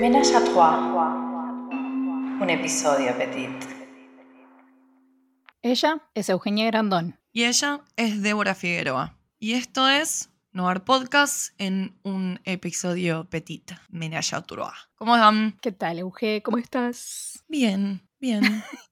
Ménage à trois. Un episodio petit. Ella es Eugenia Grandón. Y ella es Débora Figueroa. Y esto es Noir Podcast en un episodio petit. Ménage à trois. ¿Cómo están? ¿Qué tal, Euge? ¿Cómo estás? Bien, bien.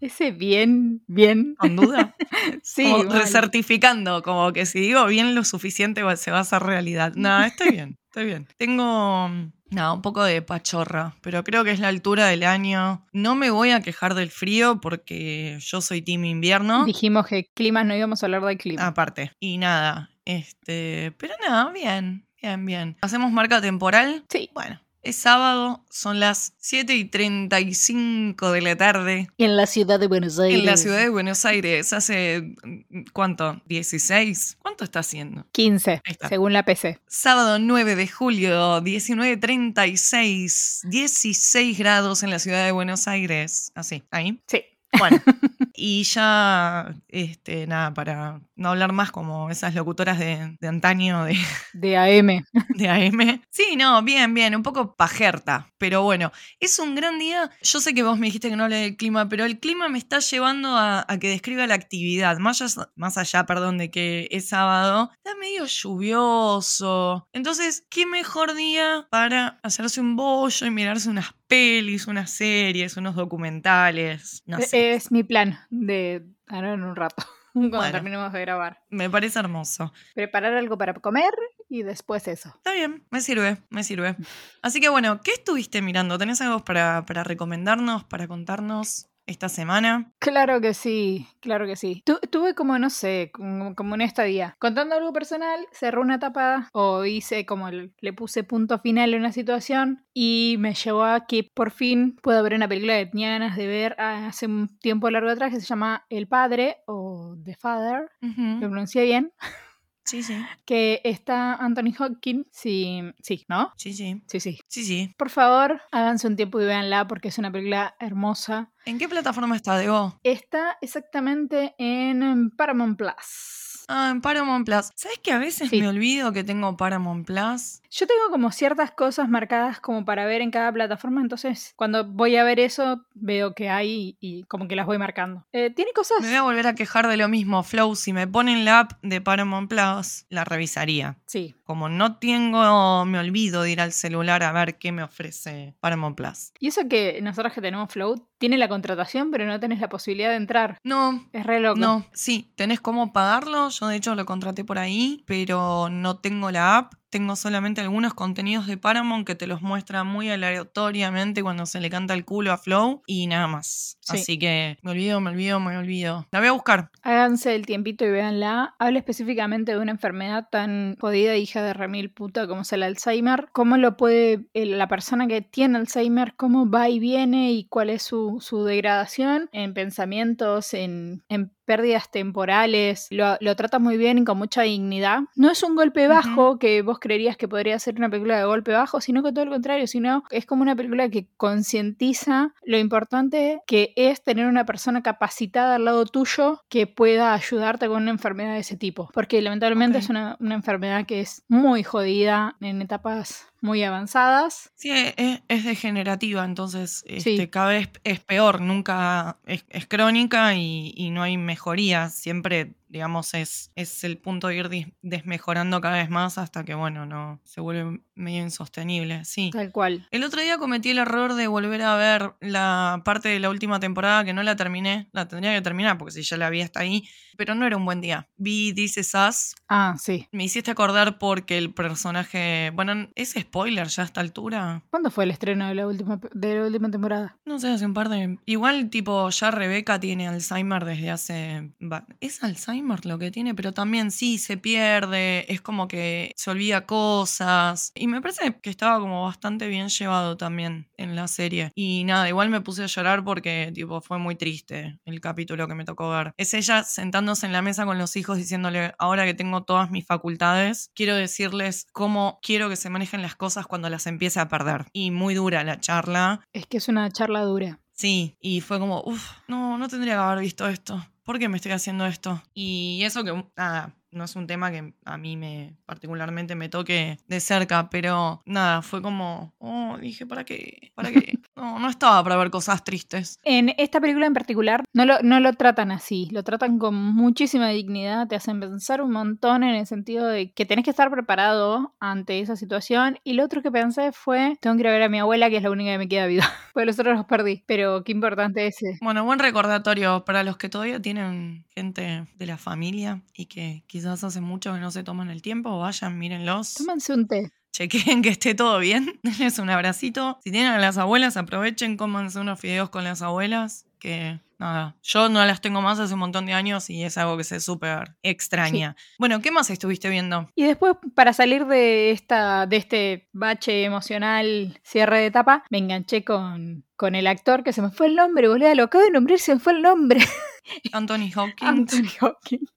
Ese bien, bien. ¿Con duda? Sí, como recertificando, como que si digo bien lo suficiente se va a hacer realidad. No, estoy bien, estoy bien. Tengo, nada, un poco de pachorra, pero creo que es la altura del año. No me voy a quejar del frío porque yo soy team invierno. Dijimos que clima no íbamos a hablar del clima. Aparte. Y nada, este, pero nada, bien, bien, bien. ¿Hacemos marca temporal? Sí. Bueno, es sábado, son las 7 y 35 de la tarde. En la ciudad de Buenos Aires. En la ciudad de Buenos Aires, hace, mm, ¿cuánto? ¿16? ¿Cuánto está haciendo? 15, Ahí está. según la PC. Sábado 9 de julio, 19.36, 16 grados en la ciudad de Buenos Aires. Así, ahí. Sí. Bueno, y ya, este, nada, para no hablar más como esas locutoras de, de antaño de, De AM. de AM. Sí, no, bien, bien, un poco pajerta, pero bueno, es un gran día. Yo sé que vos me dijiste que no hable del clima, pero el clima me está llevando a, a que describa la actividad, más allá, más allá, perdón, de que es sábado, está medio lluvioso. Entonces, ¿qué mejor día para hacerse un bollo y mirarse unas pelis, unas series, unos documentales? No sé. Es mi plan de ahora en un rato, cuando Bueno. terminemos de grabar. Me parece hermoso. Preparar algo para comer y después eso. Está bien, me sirve, me sirve. Así que bueno, ¿qué estuviste mirando? ¿Tenés algo para, para recomendarnos, para contarnos esta semana? Claro que sí, claro que sí. Tu- tuve como, no sé, como, como una estadía. Contando algo personal, cerré una etapa o hice como el- le puse punto final a una situación y me llevó a que por fin pueda ver una película que tenía ganas de ver hace un tiempo largo atrás que se llama El Padre o The Father, lo pronuncié bien, Sí, sí, que está Anthony Hopkins. Sí, sí, ¿no? sí, sí, Sí, sí. sí, sí. Por favor, háganse un tiempo y véanla porque es una película hermosa. ¿En qué plataforma está, Debo? Está exactamente en Paramount Plus. Ah, en Paramount Plus. ¿Sabes que a veces Sí. me olvido que tengo Paramount Plus? Yo tengo como ciertas cosas marcadas como para ver en cada plataforma, entonces cuando voy a ver eso veo que hay y como que las voy marcando. Eh, Tiene cosas... Me voy a volver a quejar de lo mismo, Flow. Si me ponen la app de Paramount Plus, la revisaría. Sí. Como no tengo, me olvido de ir al celular a ver qué me ofrece Paramount Plus. Y eso que nosotros que tenemos Flow, tiene la contratación, pero no tenés la posibilidad de entrar. No, Es re loco. No, sí, tenés cómo pagarlo. Yo de hecho lo contraté por ahí, pero no tengo la app. Tengo solamente algunos contenidos de Paramount que te los muestra muy aleatoriamente cuando se le canta el culo a Flow y nada más. Sí. Así que me olvido, me olvido, me olvido. La voy a buscar. Háganse el tiempito y véanla. Habla específicamente de una enfermedad tan jodida, hija de remil puta, como es el Alzheimer. Cómo lo puede el- la persona que tiene Alzheimer, cómo va y viene y cuál es su, su degradación en pensamientos, en, en pérdidas temporales. Lo, lo trata muy bien y con mucha dignidad. No es un golpe bajo que vos creerías que podría ser una película de golpe bajo, sino que todo lo contrario, sino es como una película que concientiza lo importante que es tener una persona capacitada al lado tuyo que pueda ayudarte con una enfermedad de ese tipo. Porque lamentablemente es una, una enfermedad que es muy jodida en etapas muy avanzadas. Sí, es, es degenerativa, entonces Sí. este, cada vez es peor, nunca es, es crónica y, y no hay mejoría. Siempre, digamos, es, es el punto de ir dis- desmejorando cada vez más hasta que, bueno, no se vuelve medio insostenible. Sí. Tal cual. El otro día cometí el error de volver a ver la parte de la última temporada que no la terminé. La tendría que terminar porque si ya la vi hasta ahí. Pero no era un buen día. Vi This Is Us. Ah, sí. Me hiciste acordar porque el personaje. Bueno, ¿es spoiler ya a esta altura? ¿Cuándo fue el estreno de la última, de la última temporada? No sé, hace un par de. Igual, tipo, ya Rebeca tiene Alzheimer desde hace. Es Alzheimer lo que tiene, pero también sí se pierde. Es como que se olvida cosas. Y me parece que estaba como bastante bien llevado también en la serie. Y nada, igual me puse a llorar porque, tipo, fue muy triste el capítulo que me tocó ver. Es ella sentándose en la mesa con los hijos diciéndole: Ahora que tengo todas mis facultades, quiero decirles cómo quiero que se manejen las cosas cuando las empiece a perder. Y muy dura la charla. Es que es una charla dura. Sí, y fue como, uff, no, no tendría que haber visto esto. ¿Por qué me estoy haciendo esto? Y eso que, nada, no es un tema que a mí me particularmente me toque de cerca, pero nada, fue como, oh, dije, ¿para qué? ¿Para qué? No, no estaba para ver cosas tristes. En esta película en particular no lo, no lo tratan así, lo tratan con muchísima dignidad, te hacen pensar un montón en el sentido de que tenés que estar preparado ante esa situación. Y lo otro que pensé fue, tengo que ir a ver a mi abuela, que es la única que me queda viva, porque los otros los perdí, pero qué importante es ese. Bueno, buen recordatorio para los que todavía tienen gente de la familia y que quizás hace mucho que no se toman el tiempo, vayan, mírenlos. Tómanse un té. Chequen que esté todo bien, denles un abracito. Si tienen a las abuelas, aprovechen, cómanse unos fideos con las abuelas, que nada, yo no las tengo más hace un montón de años y es algo que se súper extraña. Bueno, ¿qué más estuviste viendo? Y después, para salir de, esta, de este bache emocional, cierre de etapa, me enganché con, con el actor que se me fue el nombre, boludo, lo acabo de nombrar se me fue el nombre. Anthony Hopkins. Anthony Hopkins.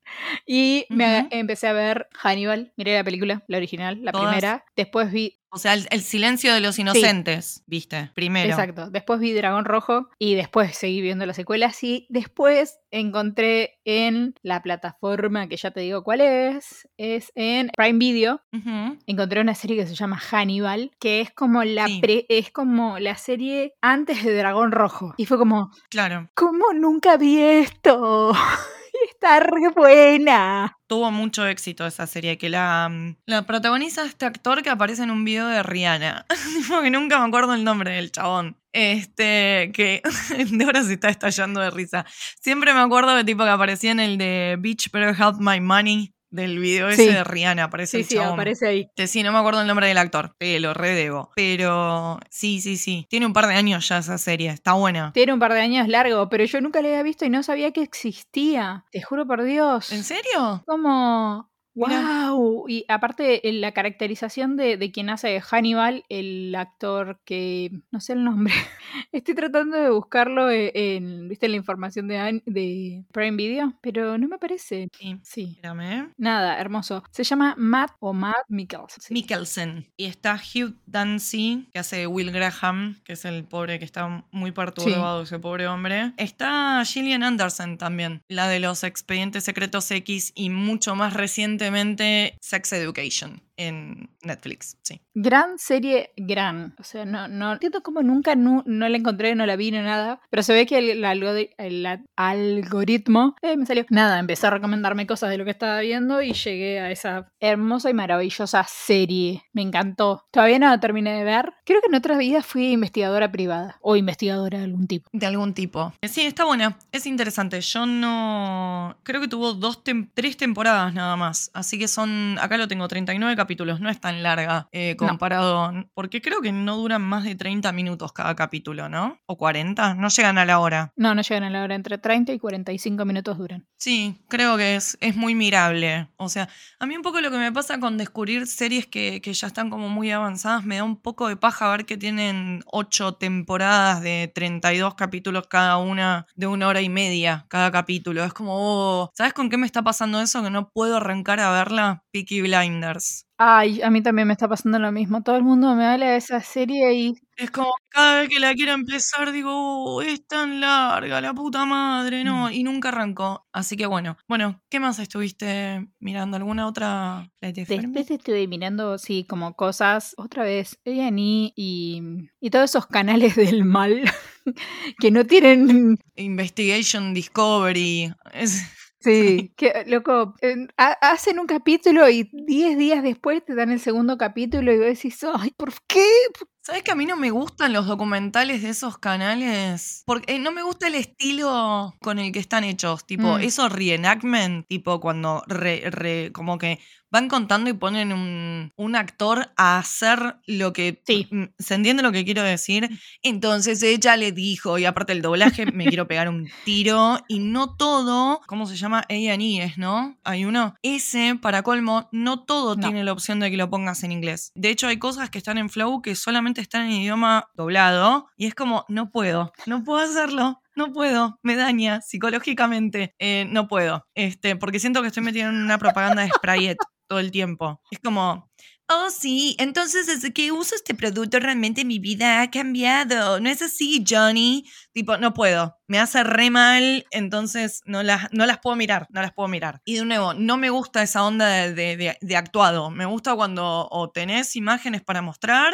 Y me empecé a ver Hannibal, miré la película, la original, la Todas. primera. Después vi, O sea, el, el silencio de los inocentes, viste, primero. exacto, después vi Dragón Rojo y después seguí viendo las secuelas y después encontré en la plataforma que ya te digo cuál es, es en Prime Video. Encontré una serie que se llama Hannibal, que es como la Sí. pre- es como la serie antes de Dragón Rojo. Y fue como, Claro, ¿cómo nunca vi esto? Está re buena. tuvo mucho éxito esa serie, que la, mm, la protagoniza este actor que aparece en un video de Rihanna. Que nunca me acuerdo el nombre del chabón. Este, que Débora se está estallando de risa. Siempre me acuerdo de tipo que aparecía en el de Bitch Better Have My Money del video ese de Rihanna. Aparece Sí, el sí, chabón. aparece ahí. Sí, no me acuerdo el nombre del actor, pero lo redebo. Pero sí, sí, sí. Tiene un par de años ya esa serie, está buena. Tiene un par de años largo, pero yo nunca la había visto y no sabía que existía. Te juro por Dios. ¿En serio? Como. ¡Wow! Y aparte, en la caracterización de, de quien hace Hannibal, el actor que. No sé el nombre. Estoy tratando de buscarlo e- en. ¿Viste la información de, de Prime Video? Pero no me aparece. Sí. Sí. Espérame. ¿eh? Nada, hermoso. Se llama Matt o Matt Mikkelsen. Sí. Mikkelsen. Y está Hugh Dancy, que hace Will Graham, que es el pobre que está muy perturbado, ese pobre hombre. Está Gillian Anderson también, la de los expedientes secretos X y mucho más Sex Education en Netflix. Sí. Gran serie, gran. O sea, no, no entiendo cómo nunca nu- no, la encontré, no la vi, no nada. Pero se ve que el, algoritmo eh, me salió. Nada, empezó a recomendarme cosas de lo que estaba viendo y llegué a esa hermosa y maravillosa serie. Me encantó. Todavía no la terminé de ver. Creo que en otra vida fui investigadora privada o investigadora de algún tipo. De algún tipo. Sí, está buena. Es interesante. Yo no. Creo que tuvo dos tem- tres temporadas nada más. Así que son. Acá lo tengo, 39 capítulos. No es tan larga eh, No. comparado. Porque creo que no duran más de 30 minutos cada capítulo, ¿no? O 40. No llegan a la hora. No, no llegan a la hora. Entre 30 y 45 minutos duran. Sí, creo que es, es muy mirable. O sea, a mí un poco lo que me pasa con descubrir series que, que ya están como muy avanzadas, me da un poco de paja ver que tienen ocho temporadas de 32 capítulos cada una, de una hora y media cada capítulo. Es como, oh, ¿sabes con qué me está pasando eso? Que no puedo arrancar a verla. Peaky Blinders. Ay, a mí también me está pasando lo mismo. Todo el mundo me habla de esa serie y Es como cada vez que la quiero empezar digo, "Oh, es tan larga, la puta madre, no, y nunca arrancó. Así que bueno, bueno, ¿qué más estuviste mirando? ¿Alguna otra? Después estuve mirando, sí, como cosas, otra vez, A&E y, y todos esos canales del mal que no tienen... Investigation Discovery. es- Sí, que, loco, en- ha- hacen un capítulo y 10 días después te dan el segundo capítulo y vos decís, ay, ¿por qué? ¿Sabes que a mí no me gustan los documentales de esos canales? Porque eh, no me gusta el estilo con el que están hechos. Tipo, Mm. esos reenactment, tipo cuando re- re- como que van contando y ponen un, un actor a hacer lo que... Sí. Mm, ¿Se entiende lo que quiero decir? Entonces ella le dijo, y aparte el doblaje, me quiero pegar un tiro, y no todo, ¿cómo se llama? A&E es, ¿no? Hay uno. Ese, para colmo, no todo No. tiene la opción de que lo pongas en inglés. De hecho, hay cosas que están en Flow que solamente están en idioma doblado, y es como, no puedo, no puedo hacerlo. No puedo, me daña psicológicamente. Eh, no puedo, este, porque siento que estoy metida en una propaganda de Sprayet todo el tiempo. Es como, Oh, sí, entonces desde que uso este producto realmente mi vida ha cambiado. No es así, Johnny. Tipo, no puedo. Me hace re mal, entonces no las, no las puedo mirar, no las puedo mirar. Y de nuevo, no me gusta esa onda de, de- de actuado. Me gusta cuando o tenés imágenes para mostrar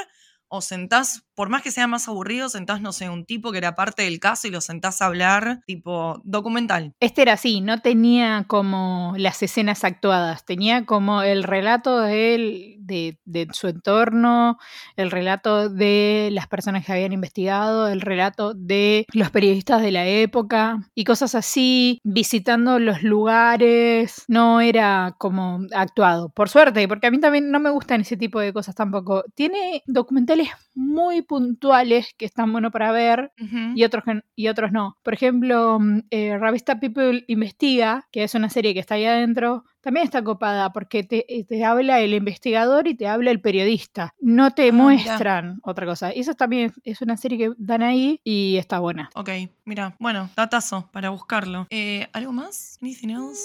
o sentás, por más que sea más aburrido, sentás, no sé, un tipo que era parte del caso y lo sentás a hablar, tipo documental. Este era así, no tenía como las escenas actuadas, tenía como el relato de, él, de, de su entorno, el relato de las personas que habían investigado, el relato de los periodistas de la época y cosas así, visitando los lugares, no era como actuado, por suerte, porque a mí también no me gustan ese tipo de cosas tampoco. Tiene documentales mulig. Muy puntuales que están buenos para ver, y otros, que- y otros no. Por ejemplo, mm, eh, Revista People Investiga, que es una serie que está ahí adentro, también está copada porque te, eh, te habla el investigador y te habla el periodista. No te Ah, muestran otra cosa. Eso también es una serie que dan ahí y está buena. Ok, mira, bueno, datazo para buscarlo. Eh, ¿Algo más? ¿Anything else?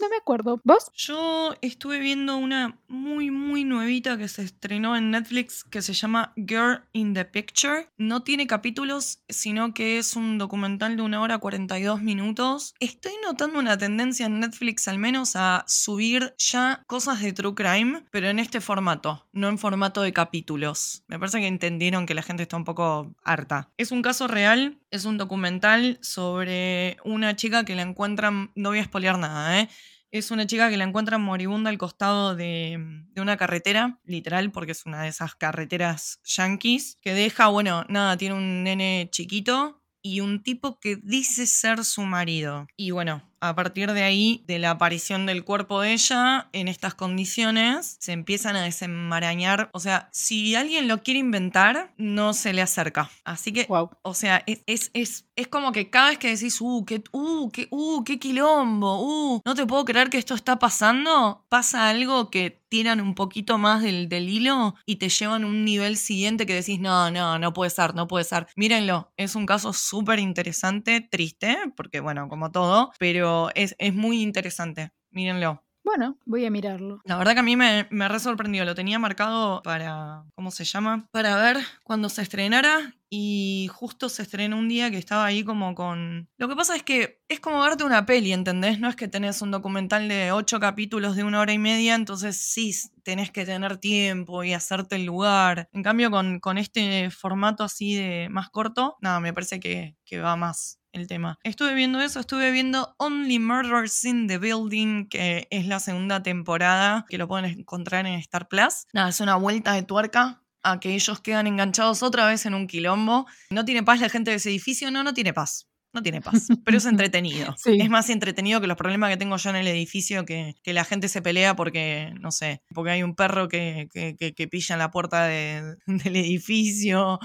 No me acuerdo. ¿Vos? Yo estuve viendo una muy, muy nuevita que se estrenó en Netflix que se llama Girl in the Picture. No tiene capítulos, sino que es un documental de una hora 42 minutos. Estoy notando una tendencia en Netflix al menos a subir ya cosas de True Crime, pero en este formato, no en formato de capítulos. Me parece que entendieron que la gente está un poco harta. Es un caso real, es un documental sobre una chica que la encuentran, no voy a spoilear nada, ¿eh? Es una chica que la encuentran moribunda al costado de, de una carretera, literal, porque es una de esas carreteras yankees, que deja, bueno, nada, tiene un nene chiquito y un tipo que dice ser su marido. Y bueno, a partir de ahí, de la aparición del cuerpo de ella, en estas condiciones, se empiezan a desenmarañar. O sea, si alguien lo quiere inventar, no se le acerca. Así que Wow. o sea, es, es, es, es como que cada vez que decís, uh, qué, uh, qué, uh, qué quilombo, uh, no te puedo creer que esto está pasando, pasa algo que tiran un poquito más del, del hilo y te llevan a un nivel siguiente que decís, no, no, no puede ser, no puede ser. Mírenlo, es un caso súper interesante, triste, porque bueno, como todo, pero es, es muy interesante. Mírenlo. Bueno, voy a mirarlo. La verdad que a mí me, me re sorprendió. Lo tenía marcado para, ¿cómo se llama? Para ver cuando se estrenara y justo se estrenó un día que estaba ahí como con... Lo que pasa es que es como verte una peli, ¿entendés? No es que tenés un documental de ocho capítulos de una hora y media, entonces sí tenés que tener tiempo y hacerte el lugar. En cambio, con, con este formato así de más corto, nada, me parece que, que va más el tema. Estuve viendo eso, estuve viendo Only Murders in the Building, que es la segunda temporada, que lo pueden encontrar en Star Plus. Nada, es una vuelta de tuerca a que ellos quedan enganchados otra vez en un quilombo. ¿No tiene paz la gente de ese edificio? No, no tiene paz. No tiene paz, pero es entretenido. Sí. Es más entretenido que los problemas que tengo yo en el edificio, que, que la gente se pelea porque, no sé, porque hay un perro que, que, que- que pilla en la puerta de- del edificio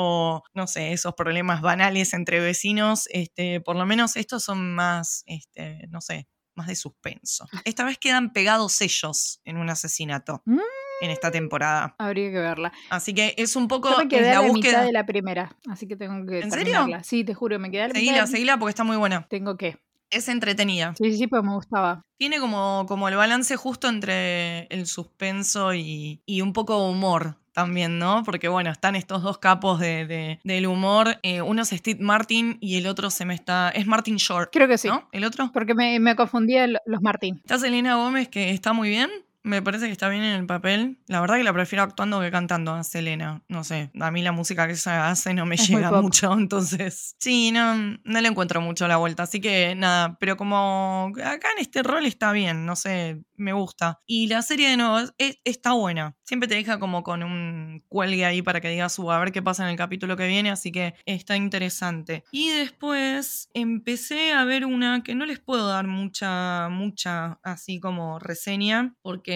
o, no sé, esos problemas banales entre vecinos. Este, por lo menos estos son más, este, no sé, más de suspenso. Esta vez quedan pegados ellos en un asesinato Mm. en esta temporada. Habría que verla. Así que es un poco Yo me es quedé la a la búsqueda. mitad de la primera, así que tengo que ¿En serio? Sí, te juro, me quedé a la Seguila, mitad. seguila porque está muy buena. Tengo que. Es entretenida. Sí, sí, sí, pues me gustaba. Tiene como, como el balance justo entre el suspenso y, y un poco humor también, ¿no? Porque bueno, están estos dos capos de, de- del humor. Eh, uno es Steve Martin y el otro se me está... Es Martin Short, Creo que sí. ¿no? ¿El otro? Porque me, me confundía lo- los Martín. Está Selena Gómez que está muy bien. Me parece que está bien en el papel. La verdad que la prefiero actuando que cantando a Selena. No sé, a mí la música que ella hace no me Es llega mucho, entonces... Sí, no, no le encuentro mucho la vuelta. Así que nada, pero como acá en este rol está bien, no sé, me gusta. Y la serie de nuevo es- es- está buena. Siempre te deja como con un cuelgue ahí para que digas, "Uh, a ver qué pasa en el capítulo que viene, así que está interesante. Y después empecé a ver una que no les puedo dar mucha, mucha así como reseña, porque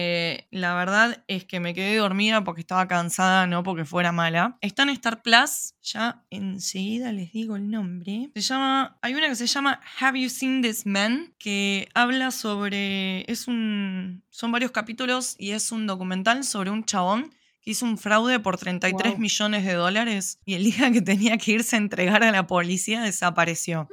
la verdad es que me quedé dormida porque estaba cansada, no porque fuera mala. Está en Star Plus, ya enseguida les digo el nombre. Se llama, hay una que se llama Have You Seen This Man? Que habla sobre, es un, son varios capítulos y es un documental sobre un chabón que hizo un fraude por 33 Wow. millones de dólares y el día que tenía que irse a entregar a la policía desapareció.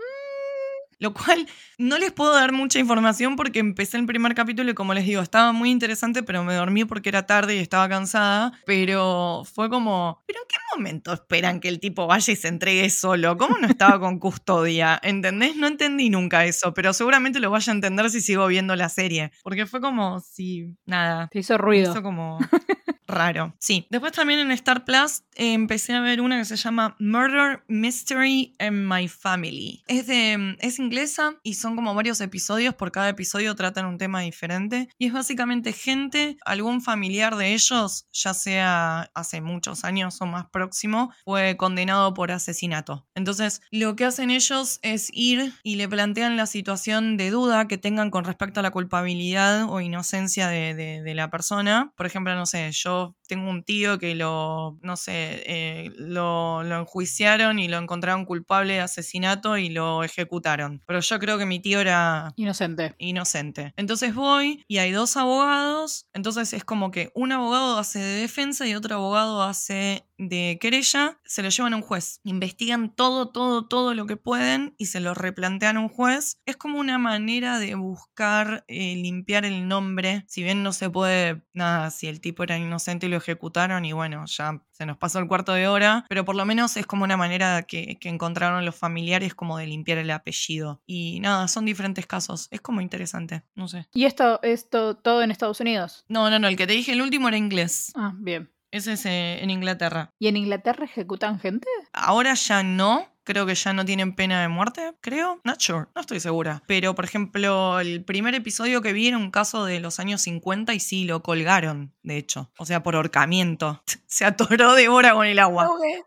Lo cual no les puedo dar mucha información porque empecé el primer capítulo y como les digo, estaba muy interesante, pero me dormí porque era tarde y estaba cansada. Pero fue como, ¿pero en qué momento esperan que el tipo vaya y se entregue solo? ¿Cómo no estaba con custodia? ¿Entendés? No entendí nunca eso, pero seguramente lo vaya a entender si sigo viendo la serie. Porque fue como si, nada. Te hizo ruido. Hizo como raro. Sí. Después también en Star Plus eh, empecé a ver una que se llama Murder Mystery in My Family. Es, de, es inglesa y son como varios episodios. Por cada episodio tratan un tema diferente. Y es básicamente gente, algún familiar de ellos, ya sea hace muchos años o más próximo, fue condenado por asesinato. Entonces, lo que hacen ellos es ir y le plantean la situación de duda que tengan con respecto a la culpabilidad o inocencia de, de la persona. Por ejemplo, no sé, yo myself tengo un tío que lo, no sé, eh, lo, lo, enjuiciaron y lo encontraron culpable de asesinato y lo ejecutaron. Pero yo creo que mi tío era... Inocente. Inocente. Entonces voy y hay dos abogados. Entonces es como que un abogado hace de defensa y otro abogado hace de querella, se lo llevan a un juez. Investigan todo, todo, todo lo que pueden y se lo replantean a un juez. Es como una manera de buscar eh, limpiar el nombre. Si bien no se puede, nada, si el tipo era inocente y lo ejecutaron y bueno, ya se nos pasó el cuarto de hora, pero por lo menos es como una manera que, que encontraron los familiares como de limpiar el apellido. Y nada, son diferentes casos. Es como interesante, no sé. ¿Y esto, esto todo en Estados Unidos? No, no, no, el que te dije el último era inglés. Ah, bien. Ese es eh, en Inglaterra. ¿Y en Inglaterra ejecutan gente? Ahora ya no. Creo que ya no tienen pena de muerte, creo. Not sure, no estoy segura. Pero, por ejemplo, el primer episodio que vi era un caso de los años 50 y sí, lo colgaron, de hecho. O sea, por ahorcamiento. Se atoró Débora con el agua. Okay.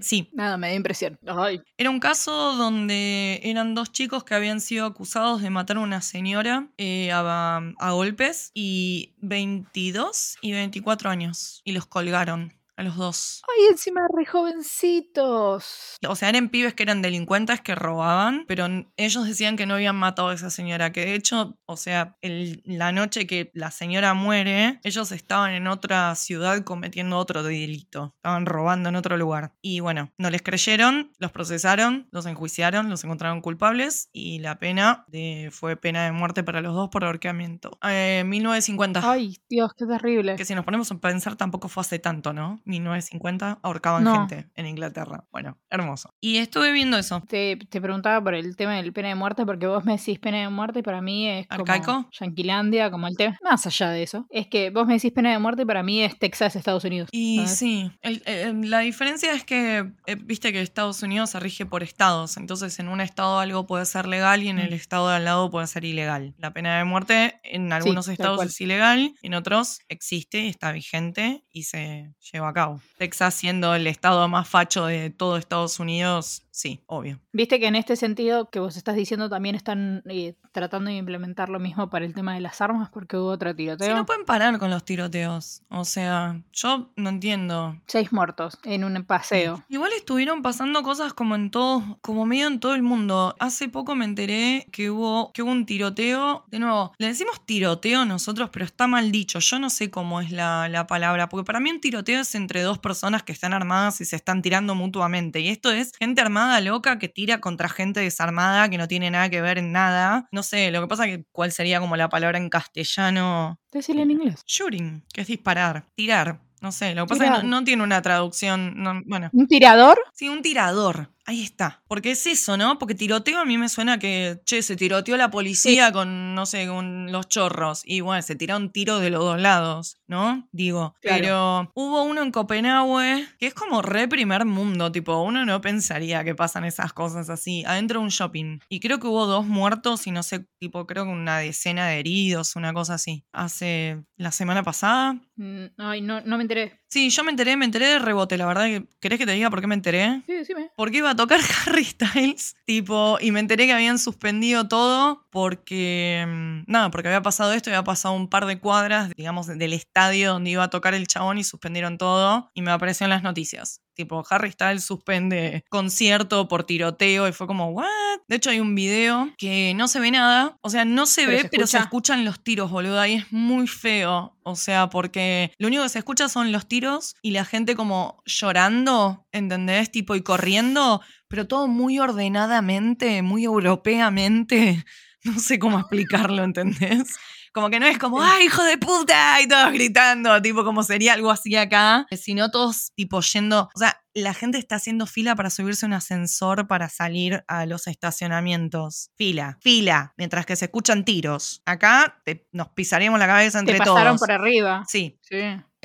Sí. Nada, me da impresión. Ay. Era un caso donde eran dos chicos que habían sido acusados de matar a una señora eh, a, a golpes y 22 y 24 años. Y los colgaron. A los dos. Ay, encima re jovencitos. O sea, eran pibes que eran delincuentes que robaban, pero ellos decían que no habían matado a esa señora. Que de hecho, o sea, el, la noche que la señora muere, ellos estaban en otra ciudad cometiendo otro delito. Estaban robando en otro lugar. Y bueno, no les creyeron, los procesaron, los enjuiciaron, los encontraron culpables y la pena de, fue pena de muerte para los dos por ahorcamiento. Eh, 1950. Ay, Dios, qué terrible. Que si nos ponemos a pensar tampoco fue hace tanto, ¿no? 1950 ahorcaban No. gente en Inglaterra. Bueno, hermoso. Y estuve viendo eso. Te, te preguntaba por el tema del pena de muerte, porque vos me decís pena de muerte y para mí es como ¿Arcaico? Yanquilandia, como el tema. Más allá de eso. Es que vos me decís pena de muerte y para mí es Texas, Estados Unidos. Y ¿sabes? sí, el- eh, la diferencia es que, eh, viste que Estados Unidos se rige por estados, entonces en un estado algo puede ser legal y en el Mm. estado de al lado puede ser ilegal. La pena de muerte en algunos tal estados es ilegal, en otros existe, está vigente y se lleva a Texas siendo el estado más facho de todo Estados Unidos, sí, obvio. Viste que en este sentido que vos estás diciendo también están eh, tratando de implementar lo mismo para el tema de las armas porque hubo otro tiroteo. Si no pueden parar con los tiroteos, o sea, yo no entiendo. Seis muertos en un paseo. Igual estuvieron pasando cosas como en todo, como medio en todo el mundo. Hace poco me enteré que hubo, que hubo un tiroteo. De nuevo, le decimos tiroteo nosotros, pero está mal dicho. Yo no sé cómo es la, la palabra, porque para mí un tiroteo es entre dos personas que están armadas y se están tirando mutuamente. Y esto es gente armada loca que tira contra gente desarmada que no tiene nada que ver en nada. No sé, lo que pasa que cuál sería como la palabra en castellano. Decirle en inglés. Shooting, que es disparar, tirar. No sé, lo que pasa es que no, no tiene una traducción. no- bueno, ¿Un tirador? Sí, un tirador. Ahí está. Porque es eso, ¿no? Porque tiroteo a mí me suena que, che, se tiroteó la policía con, no sé, con los chorros. Y bueno, se tiraron tiros de los dos lados, ¿no? Digo. Claro. Pero hubo uno en Copenhague que es como re primer mundo. Tipo, uno no pensaría que pasan esas cosas así. Adentro de un shopping. Y creo que hubo dos muertos y no sé, tipo, creo que una decena de heridos, una cosa así. Hace la semana pasada. Mm, Ay, no, no me enteré. Sí, yo me enteré, me enteré de rebote, la verdad. que- ¿Querés que te diga por qué me enteré? Sí, decime. Porque iba a tocar Harry Styles, tipo, y me enteré que habían suspendido todo porque, mm, nada, porque había pasado esto, había pasado un par de cuadras, digamos, del estadio donde iba a tocar el chabón y suspendieron todo y me apareció en las noticias. Tipo, Harry Styles suspende concierto por tiroteo y fue como, ¿what? De hecho, hay un video que no se ve nada. O sea, no se Pero ve, se pero se escucha. escuchan los tiros, boludo. Y es muy feo. O sea, porque lo único que se escucha son los tiros y la gente como llorando, ¿entendés? Tipo, y corriendo, pero todo muy ordenadamente, muy europeamente. No sé cómo explicarlo, ¿entendés? Como que no es como, ¡ay, hijo de puta! Y todos gritando, tipo, como sería algo así acá. Sino todos, tipo, yendo. O sea, la gente está haciendo fila para subirse a un ascensor para salir a los estacionamientos. Fila, fila. Mientras que se escuchan tiros. Acá te- nos pisaríamos la cabeza entre Te pasaron todos. por arriba. Sí, Sí.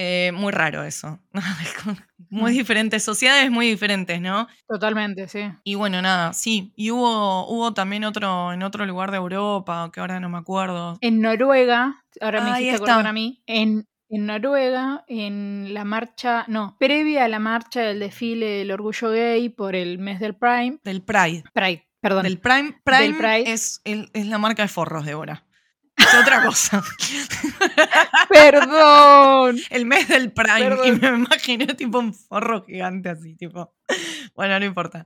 Eh, muy raro eso. muy diferentes, sociedades muy diferentes, ¿no? Totalmente, sí. Y bueno, nada, sí. Y hubo, hubo también otro, en otro lugar de Europa, que ahora no me acuerdo. En Noruega, ahora me hiciste acordar a mí, en, en Noruega, en la marcha, no, previa a la marcha del desfile del orgullo gay por el mes del Prime, Del Pride. Pride, perdón, Del Prime. Prime Del Pride. Es, el- es la marca de forros, Débora. Es otra cosa. perdón, El mes del Prime. Perdón. Y me imaginé tipo un forro gigante así, tipo. Bueno, no importa.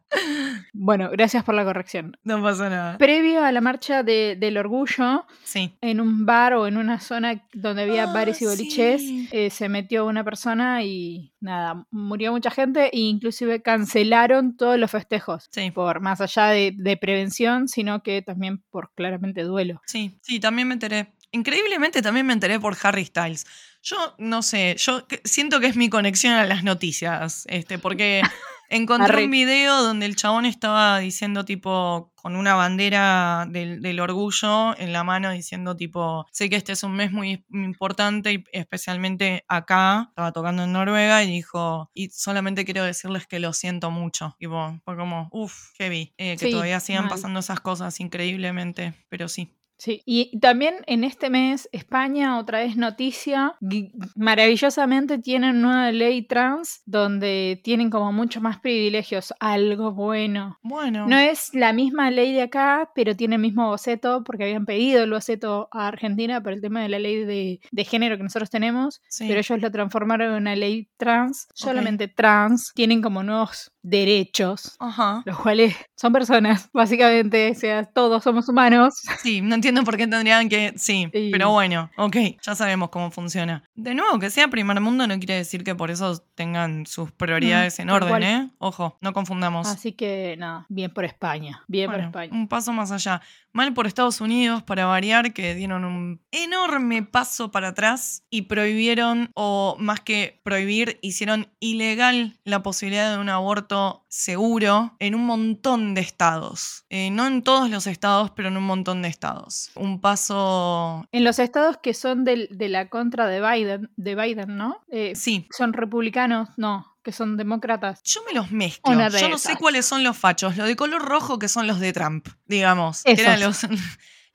bueno, gracias por la corrección. No pasa nada. Previo a la marcha de- del orgullo, Sí. en un bar o en una zona donde había Ah, bares y boliches, sí. eh, se metió una persona y nada, murió mucha gente e inclusive cancelaron todos los festejos. Sí. Por más allá de, de prevención, sino que también por claramente duelo. Sí, sí, también me enteré. Increíblemente también me enteré por Harry Styles. Yo no sé, yo siento que es mi conexión a las noticias, este, porque encontré un video donde el chabón estaba diciendo tipo con una bandera del, del orgullo en la mano diciendo tipo, sé que este es un mes muy importante y especialmente acá, estaba tocando en Noruega y dijo, y solamente quiero decirles que lo siento mucho. Tipo, fue como, uff, heavy, eh, que Sí, todavía sigan mal. pasando esas cosas increíblemente, pero sí. Sí, y también en este mes España, otra vez noticia, maravillosamente tienen una ley trans donde tienen como mucho más privilegios, algo bueno. Bueno. No es la misma ley de acá, pero tiene el mismo boceto porque habían pedido el boceto a Argentina por el tema de la ley de, de género que nosotros tenemos, Sí. pero ellos lo transformaron en una ley trans, solamente trans, tienen como nuevos derechos. Ajá. Los cuales son personas, básicamente, o sea, todos somos humanos. Sí, no entiendo por qué tendrían que. Sí, Sí. pero bueno, ok, ya sabemos cómo funciona. De nuevo, que sea primer mundo no quiere decir que por eso tengan sus prioridades Mm, en orden, cual. ¿eh? Ojo, no confundamos. Así que nada, bien por España, bien Bueno, por España. un paso más allá. Mal por Estados Unidos, para variar, que dieron un enorme paso para atrás y prohibieron, o más que prohibir, hicieron ilegal la posibilidad de un aborto seguro en un montón de estados. Eh, no en todos los estados, pero en un montón de estados. Un paso... En los estados que son del- de, la contra de Biden, de Biden, ¿no? Eh, Sí, son republicanos, no, que son demócratas. Yo me los mezclo. De Yo no sé cuáles son los fachos. Los de color rojo que son los de Trump, digamos. Que eran los, Esos.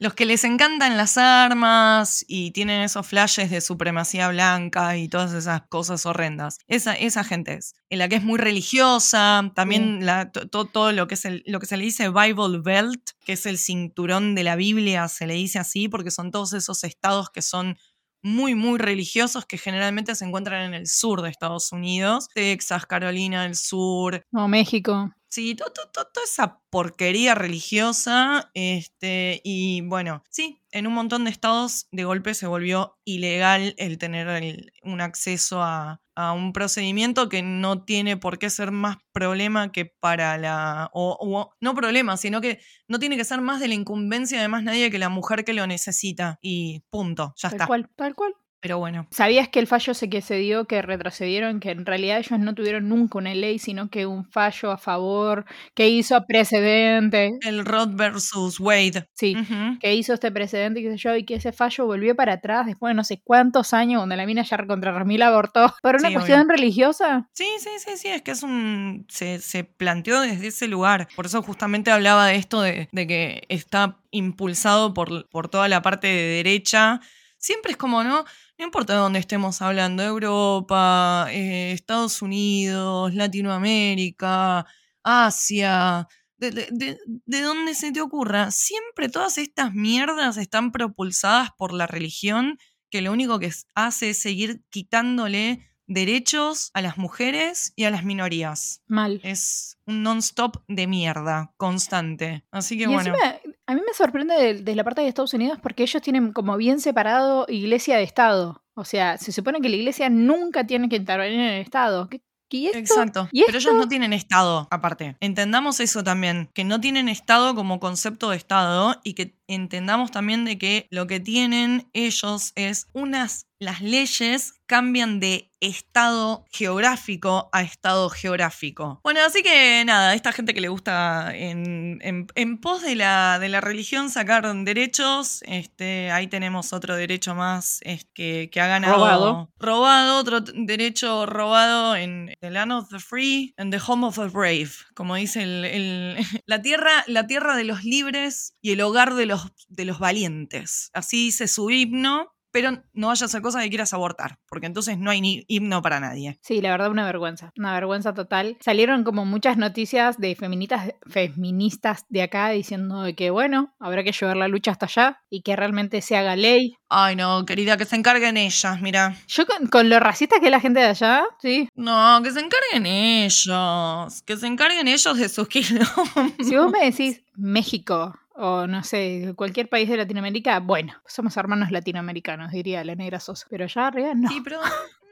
Los que les encantan las armas y tienen esos flashes de supremacía blanca y todas esas cosas horrendas. Esa, esa gente es. En la que es muy religiosa. También la- to- to- todo lo que, es el, lo que se le dice Bible Belt, que es el cinturón de la Biblia, se le dice así, porque son todos esos estados que son muy, muy religiosos que generalmente se encuentran en el sur de Estados Unidos, Texas, Carolina del Sur. No, México. Sí, to- to- to- toda esa porquería religiosa. Este, y bueno, sí, en un montón de estados de golpe se volvió ilegal el tener el- un acceso a, a un procedimiento que no tiene por qué ser más problema que para la. O, o- no problema, sino que no tiene que ser más de la incumbencia de más nadie que la mujer que lo necesita. Y punto, ya Tal está. cual, tal cual. Pero bueno. ¿Sabías que el fallo se que se dio, que retrocedieron, que en realidad ellos no tuvieron nunca una ley, sino que un fallo a favor, que hizo precedente? El Rod versus Wade. Sí, que hizo este precedente, qué sé yo, y que ese fallo volvió para atrás después de no sé cuántos años, donde la mina ya contra Ramil abortó. ¿Por una Sí, cuestión religiosa? Sí, sí, sí, sí, es que es un. Se, se planteó desde ese lugar. Por eso justamente hablaba de esto de, de que está impulsado por, por toda la parte de derecha. Siempre es como, ¿no? No importa de dónde estemos hablando, Europa, eh, Estados Unidos, Latinoamérica, Asia, de, de, de- de donde se te ocurra, siempre todas estas mierdas están propulsadas por la religión que lo único que hace es seguir quitándole derechos a las mujeres y a las minorías. Mal. Es un non-stop de mierda, constante. Así que Y bueno. encima, a mí me sorprende de, de la parte de Estados Unidos porque ellos tienen como bien separado iglesia de Estado. O sea, se supone que la iglesia nunca tiene que intervenir en el Estado. ¿Qué, y esto? Exacto. ¿Y Pero ellos no tienen Estado, aparte. Entendamos eso también, que no tienen Estado como concepto de Estado y que entendamos también de que lo que tienen ellos es unas, las leyes cambian de estado geográfico a estado geográfico. Bueno, así que nada, esta gente que le gusta en, en- en pos de la, de la religión sacar derechos, este, ahí tenemos otro derecho más es que, que ha ganado. Robado. Robado, otro derecho robado en the land of the free and the home of the brave. Como dice el, el- la tierra, la tierra de los libres y el hogar de los, de los valientes. Así dice su himno. Pero no vayas a hacer cosas que quieras abortar, porque entonces no hay ni himno para nadie. Sí, la verdad una vergüenza, una vergüenza total. Salieron como muchas noticias de feministas, feministas de acá diciendo de que bueno, habrá que llevar la lucha hasta allá y que realmente se haga ley. Ay, no, querida, que se encarguen ellas, mira. Yo con, con lo racista que es la gente de allá, sí. No, que se encarguen ellos. Que se encarguen ellos de sus quilombos. Si vos me decís México o no sé, cualquier país de Latinoamérica, bueno, somos hermanos latinoamericanos, diría la negra Sosa. Pero allá arriba no. Sí, pero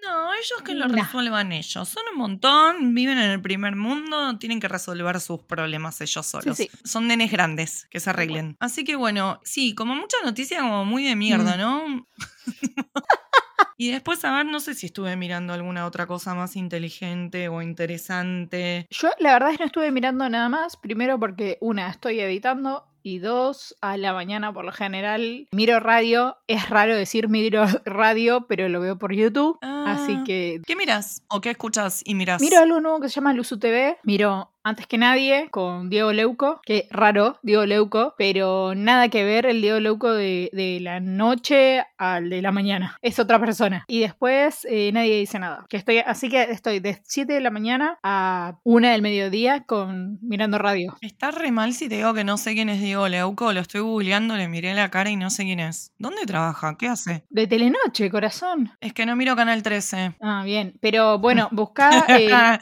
no, ellos que lo No. resuelvan ellos. Son un montón, viven en el primer mundo, tienen que resolver sus problemas ellos solos. sí. Son nenes grandes, que se arreglen. Así que bueno, sí, como mucha noticia como muy de mierda, Mm. ¿no? Y después, a ver, no sé si estuve mirando alguna otra cosa más inteligente o interesante. Yo la verdad es que no estuve mirando nada más, primero porque una, estoy editando y dos, a la mañana por lo general miro radio. Es raro decir miro radio, pero lo veo por YouTube, así Ah. que ¿Qué miras? ¿O qué escuchas y miras? miro algo nuevo que se llama Luzu TV, miro antes que nadie con Diego Leuco, que raro, Diego Leuco, pero nada que ver el Diego Leuco de, de la noche al de la mañana. Es otra persona. Y después eh, nadie dice nada. Que estoy, así que estoy de 7 de la mañana a 1 del mediodía con mirando radio. Está re mal si te digo que no sé quién es Diego Leuco, lo estoy googleando, le miré la cara y no sé quién es. ¿Dónde trabaja? ¿Qué hace? De Telenoche, corazón. Es que no miro Canal 13. Ah, bien. Pero bueno, buscá. eh,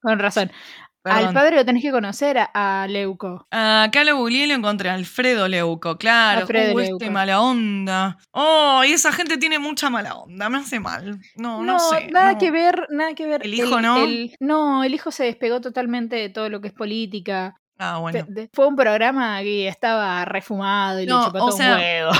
con razón. Al padre lo tenés que conocer a, a Leuco. Acá lo googleé y lo encontré. Alfredo Leuco, claro. Alfredo Uh, Leuco. este mala onda. Oh, y esa gente tiene mucha mala onda. Me hace mal. No, no, sé. nada no. que ver, nada que ver. ¿El hijo no? el- no, el hijo se despegó totalmente de todo lo que es política. Ah, bueno. Fue un programa que estaba refumado y No, le chupó o todo un sea, huevo.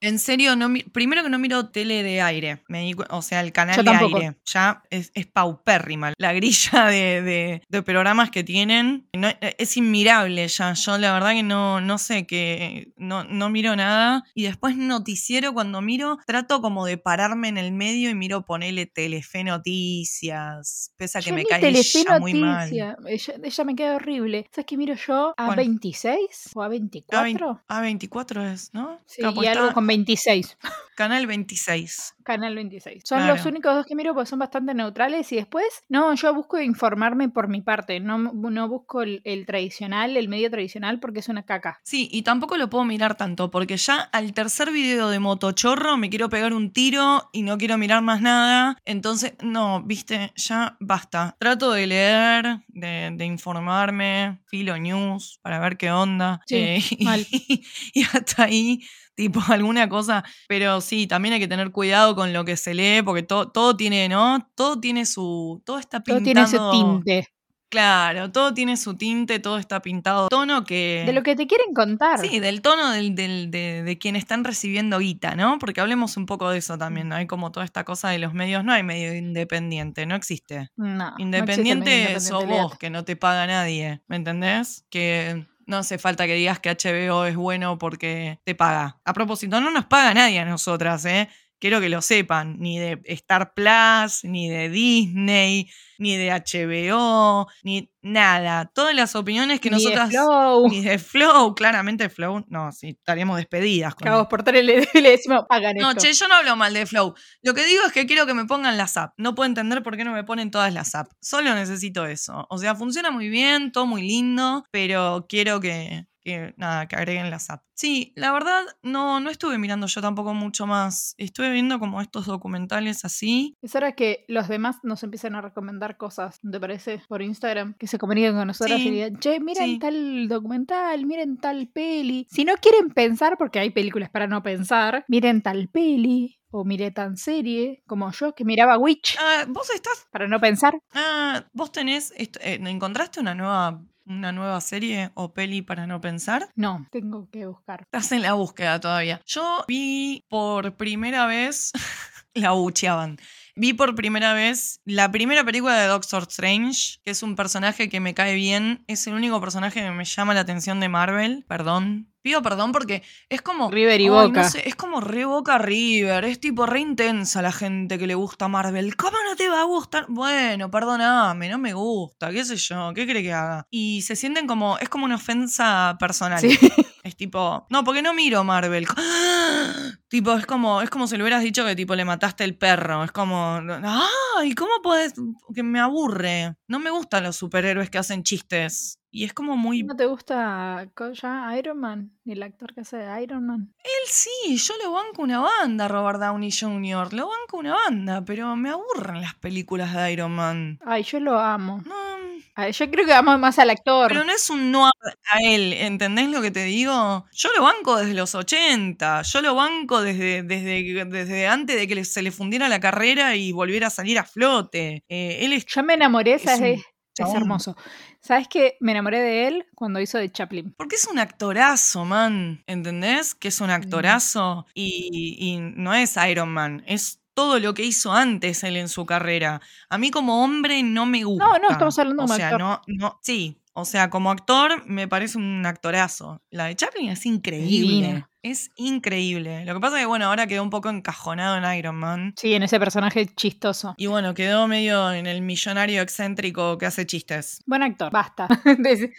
En serio, no mi- primero que no miro tele de aire. Me di o sea, el canal Yo de tampoco. aire. Ya es, es paupérrima. La grilla de, de- de programas que tienen no- es inmirable ya. Yo la verdad que no, no sé, que no, no miro nada. Y después noticiero, cuando miro, trato como de pararme en el medio y miro ponerle Telefe Noticias. Pese a que Yo me cae Telefe ella muy mal. Ella, ella me queda horrible. ¿Sabes qué miro yo? ¿A ¿Cuál? 26 o a 24? A24 es, ¿no? Sí, y algo está con 26. Canal 26. Canal 26. Son Claro. los únicos dos que miro porque son bastante neutrales y después, no, yo busco informarme por mi parte, no, no busco el, el tradicional, el medio tradicional porque es una caca. Sí, y tampoco lo puedo mirar tanto, porque ya al tercer video de Motochorro me quiero pegar un tiro y no quiero mirar más nada. Entonces, no, viste, ya basta. Trato de leer, de, de informarme, filo news, para ver qué onda. Sí, eh, y hasta ahí, tipo, alguna cosa. Pero sí, también hay que tener cuidado con lo que se lee, porque todo, todo tiene, ¿no? Todo tiene su. Todo está Todo pintado. tiene ese tinte Claro, todo tiene su tinte, todo está pintado. Tono que. de lo que te quieren contar. Sí, del tono del, del- de, de quien están recibiendo guita, ¿no? Porque hablemos un poco de eso también. ¿no? Hay como toda esta cosa de los medios. No hay medio independiente, no existe. No, no existe Independiente sos independiente, vos, que no te paga nadie, ¿me entendés? Que no hace falta que digas que HBO es bueno porque te paga. A propósito, no nos paga nadie a nosotras, ¿eh? Quiero que lo sepan, ni de Star Plus, ni de Disney, ni de HBO, ni nada. Todas las opiniones que Ni de. Flow. Ni de Flow, claramente Flow. No, sí, estaríamos despedidas. con- Cagos por le, le decimos, hagan no, esto. che, yo no hablo mal de Flow. Lo que digo es que quiero que me pongan las apps. No puedo entender por qué no me ponen todas las apps. Solo necesito eso. O sea, funciona muy bien, todo muy lindo, pero quiero que, que nada, que agreguen la SAP. Sí, la verdad, no, no estuve mirando yo tampoco mucho más. Estuve viendo como estos documentales así. Es hora que los demás nos empiecen a recomendar cosas, ¿te parece? Por Instagram, que se comuniquen con nosotros Sí, y digan, che, miren sí. tal documental, miren tal peli. Si no quieren pensar, porque hay películas para no pensar, miren tal peli. O miré tan serie como yo que miraba Witch Ah, vos estás. para no pensar. Ah, vos tenés. eh, ¿Encontraste una nueva, una nueva serie o peli para no pensar? No, tengo que buscar. Estás en la búsqueda todavía. Yo vi por primera vez. la bucheaban. Vi por primera vez la primera película de Doctor Strange, que es un personaje que me cae bien. Es el único personaje que me llama la atención de Marvel. Perdón. Pido perdón porque es como. River y Boca. no sé, es como re Boca River. Es tipo re intensa la gente que le gusta Marvel. ¿Cómo no te va a gustar? Bueno, perdóname, no me gusta. ¿Qué sé yo? ¿Qué cree que haga? Y se sienten como. Es como una ofensa personal. Sí. Es tipo, no, porque no miro Marvel. tipo, es como, es como si le hubieras dicho que tipo le mataste el perro. Es como, ay, ¿cómo puedes? Que me aburre. No me gustan los superhéroes que hacen chistes. Y es como muy. ¿No te gusta ya Iron Man? Ni el actor que hace de Iron Man. Él sí, yo le banco una banda, Robert Downey Jr. Le banco una banda, pero me aburren las películas de Iron Man. Ay, yo lo amo. No, Ay, yo creo que amo más al actor. Pero no es un no a a él, ¿entendés lo que te digo? Yo lo banco desde los 80, yo lo banco desde, desde, desde antes de que se le fundiera la carrera y volviera a salir a flote. Eh, él es Yo me enamoré, un Es, es chabón. hermoso. ¿Sabes qué? Me enamoré de él cuando hizo de Chaplin. Porque es un actorazo, man. ¿Entendés? Que es un actorazo y, y no es Iron Man. Es todo lo que hizo antes él en su carrera. A mí como hombre no me gusta. no, estamos hablando O como sea, actor. no, no, sí. O sea, como actor me parece un actorazo. La de Chaplin es increíble. Divina. Es increíble. Lo que pasa es que, bueno, ahora quedó un poco encajonado en Iron Man. Sí, en ese personaje chistoso. Y bueno, quedó medio en el millonario excéntrico que hace chistes. Buen actor, basta.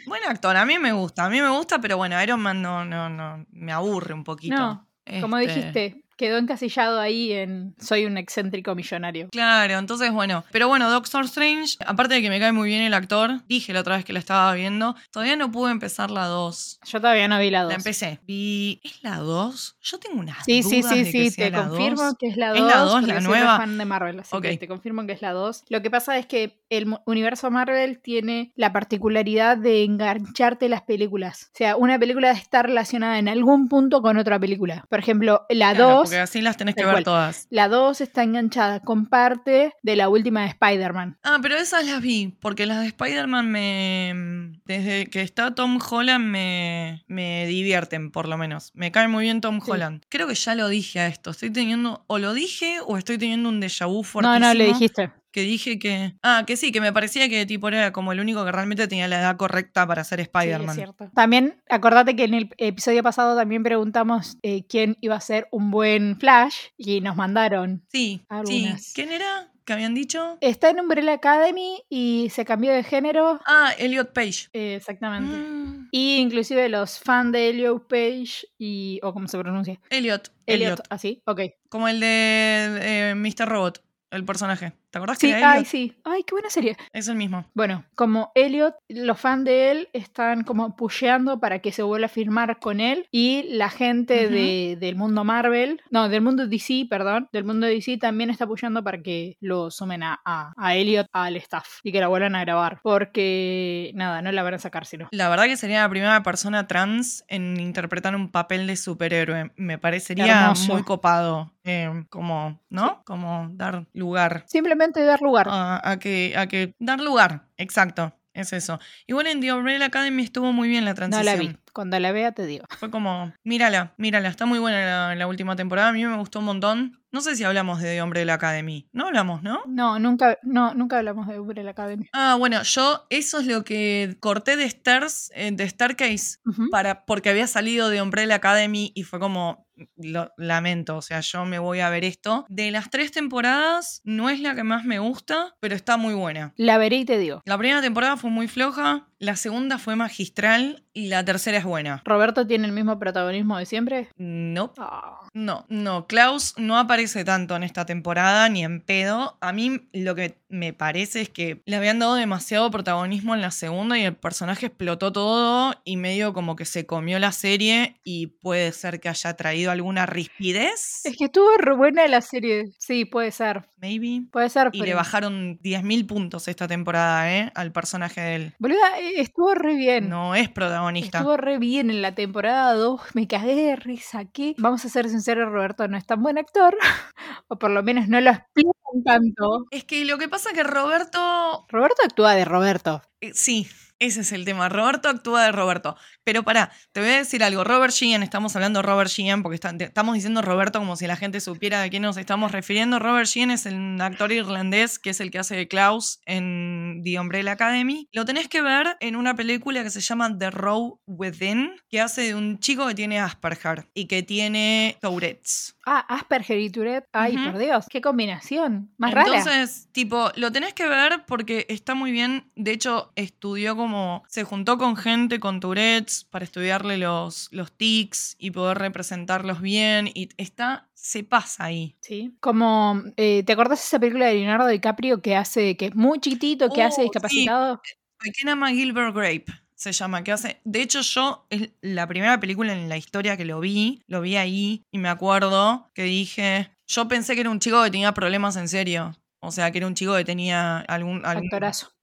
Buen actor, a mí me gusta, a mí me gusta, pero bueno, Iron Man no, no, no, me aburre un poquito. no, como Este, dijiste, quedó encasillado ahí en soy un excéntrico millonario. Claro, entonces bueno, pero bueno, Doctor Strange, aparte de que me cae muy bien el actor, dije la otra vez que la estaba viendo, todavía no pude empezar la 2. Yo todavía no vi la 2. La empecé. Vi, ¿es la 2? Yo tengo unas Sí, sí, dudas sí, de que sí, sea te la confirmo 2. que es la 2. ¿Es la 2, porque la nueva? fan de Marvel, así que Ok. te confirmo que es la 2. Lo que pasa es que el universo Marvel tiene la particularidad de engancharte las películas. O sea, una película está relacionada en algún punto con otra película. Por ejemplo, la Claro, 2 porque así las tenés que ver cual. todas. La 2 está enganchada con parte de la última de Spider-Man. Ah, pero esas las vi, porque las de Spider-Man me. Desde que está Tom Holland me, me divierten, por lo menos. Me cae muy bien Tom Sí. Holland. Creo que ya lo dije a esto. Estoy teniendo. O lo dije o estoy teniendo un déjà vu No, fortísimo. no, le dijiste. Que dije que. Ah, que sí, que me parecía que tipo era como el único que realmente tenía la edad correcta para ser Sí, es Spider-Man. cierto. También, acordate que en el episodio pasado también preguntamos eh, quién iba a ser un buen Flash y nos mandaron. sí, sí. Algunas. ¿Quién era? ¿Qué habían dicho? Está en Umbrella Academy y se cambió de género. Ah, Elliot Page. eh, exactamente. Mm, Y inclusive los fans de Elliot Page y... o cómo se pronuncia. Elliot. Elliot, Elliot. así, ok. Como el de eh, Mr. Robot, el personaje. ¿Te acordás Sí, que era ay, sí. Ay, qué buena serie. Es el mismo. Bueno, como Elliot, los fans de él están como pusheando para que se vuelva a firmar con él y la gente de- del mundo Marvel, no, del mundo DC, perdón, del mundo DC también está apoyando para que lo sumen a, a, a Elliot al staff y que la vuelvan a grabar porque nada, no la van a sacar sino. La verdad que sería la primera persona trans en interpretar un papel de superhéroe. Me parecería Hermoso. muy copado. eh, como, ¿no? Como dar lugar Simplemente dar lugar. a, a que, a que. Dar lugar, exacto. Es eso. Igual en The Umbrella Academy estuvo muy bien la no transición. la vi. Cuando la vea te digo. Fue como, mírala, mírala, está muy buena la, la última temporada. A mí me gustó un montón. No sé si hablamos de The Umbrella Academy. No hablamos, ¿no? No, nunca, no, nunca hablamos de Umbrella Academy. Ah, bueno, yo eso es lo que corté de Stars, eh, de Starcase, Ujú. para, porque había salido de Umbrella Academy y fue como, lo lamento, o sea, yo me voy a ver esto. De las tres temporadas, no es la que más me gusta, pero está muy buena. La veré y te digo. La primera temporada fue muy floja, la segunda fue magistral y la tercera es buena. ¿Roberto tiene el mismo protagonismo de siempre? No, Ah. No, no. Klaus no aparece parece tanto en esta temporada, ni en pedo. A mí lo que me parece es que le habían dado demasiado protagonismo en la segunda y el personaje explotó todo y medio como que se comió la serie y puede ser que haya traído alguna rispidez. Es que estuvo re buena la serie. Sí, puede ser. Maybe. Puede ser. Y le bajaron 10.000 puntos esta temporada, ¿eh? Al personaje de él. Boluda, eh, estuvo re bien. No es protagonista. Estuvo re bien en la temporada 2. Me cagué de risa. ¿Qué? Vamos a ser sinceros, Roberto no es tan buen actor. o por lo menos no lo explican tanto. Es que lo que pasa es que Roberto. Roberto actúa de Roberto. Eh, sí, ese es el tema. Roberto actúa de Roberto. Pero pará, te voy a decir algo. Robert Sheehan, estamos hablando de Robert Sheehan porque estamos diciendo Roberto como si la gente supiera de quién nos estamos refiriendo. Robert Sheehan es el actor irlandés que es el que hace de Klaus en The Umbrella Academy. Lo tenés que ver en una película que se llama The Row Within, que hace de un chico que tiene Asperger y que tiene Tourette's. Ah, Asperger y Tourette. Ay, por Dios, qué combinación. Más rara. Entonces, tipo, lo tenés que ver porque está muy bien. De hecho, estudió como. Se juntó con gente con Tourette's para estudiarle los, los tics y poder representarlos bien. Y está. Se pasa ahí. Sí. Como. Eh, ¿Te acordás de esa película de Leonardo DiCaprio que hace. que es muy chiquitito, que hace oh, discapacitado? Sí. llama Gilbert Grape se llama, que hace. De hecho, yo es la primera película en la historia que lo vi, lo vi ahí y me acuerdo que dije. Yo pensé que era un chico que tenía problemas en serio. O sea, que era un chico que tenía algún. algún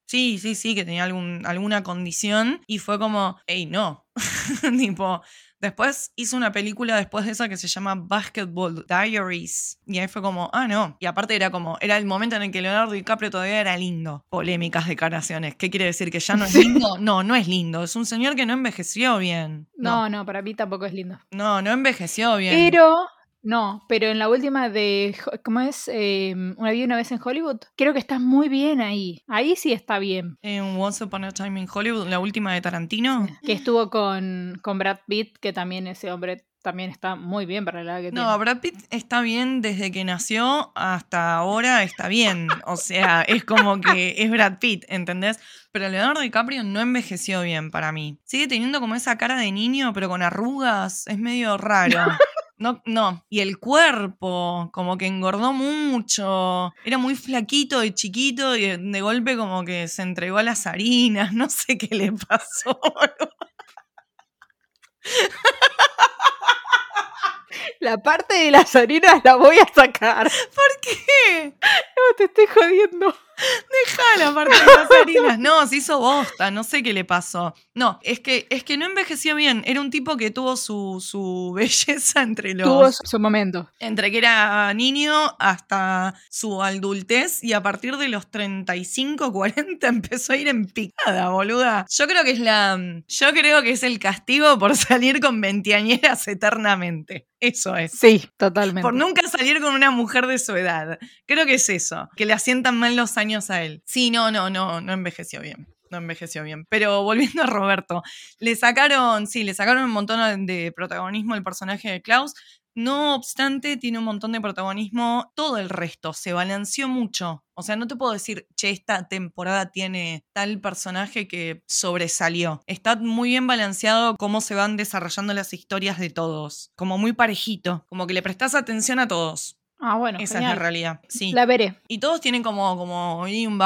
Sí, sí, sí, que tenía algún, alguna condición. Y fue como, hey, no. tipo, Después hizo una película después de esa que se llama Basketball Diaries. Y ahí fue como, ah, no. Y aparte era como, era el momento en el que Leonardo DiCaprio todavía era lindo. Polémicas declaraciones. ¿Qué quiere decir? ¿Que ya no es lindo? No, no es lindo. Es un señor que no envejeció bien. No, no, para mí tampoco es lindo. No, no envejeció bien. Pero no, pero en la última de, ¿cómo es? Em, una vida una vez en Hollywood. Creo que está muy bien ahí. Ahí sí está bien. En Once Upon a Time in Hollywood, la última de Tarantino. que estuvo con, con Brad Pitt, que también ese hombre también está muy bien para la edad que tiene. No, Brad Pitt está bien desde que nació hasta ahora está bien. O sea, es como que es Brad Pitt, ¿entendés? Pero Leonardo DiCaprio no envejeció bien para mí. Sigue teniendo como esa cara de niño, pero con arrugas. Es medio raro. No, no. Y el cuerpo, como que engordó mucho. Era muy flaquito y chiquito y de golpe como que se entregó a las harinas. No sé qué le pasó. La parte de las harinas la voy a sacar. ¿Por qué? No, te estoy jodiendo. Deja la parte de las harinas. No, se hizo bosta, no sé qué le pasó. No, es que, es que no envejeció bien. Era un tipo que tuvo su, su belleza entre los. Tuvo su momento. Entre que era niño hasta su adultez y a partir de los 35, 40 empezó a ir en picada, boluda. Yo creo que es la. Yo creo que es el castigo por salir con veinteañeras eternamente. Eso es. Sí, totalmente. Por nunca salir con una mujer de su edad. Creo que es eso. Que le asientan mal los años a él. Sí, no, no, no, no envejeció bien. No envejeció bien. Pero volviendo a Roberto, le sacaron, sí, le sacaron un montón de protagonismo el personaje de Klaus. No obstante, tiene un montón de protagonismo todo el resto, se balanceó mucho. O sea, no te puedo decir, che, esta temporada tiene tal personaje que sobresalió. Está muy bien balanceado cómo se van desarrollando las historias de todos. Como muy parejito, como que le prestas atención a todos. Ah, bueno. Esa es la realidad. Sí. La veré. Y todos tienen como, como un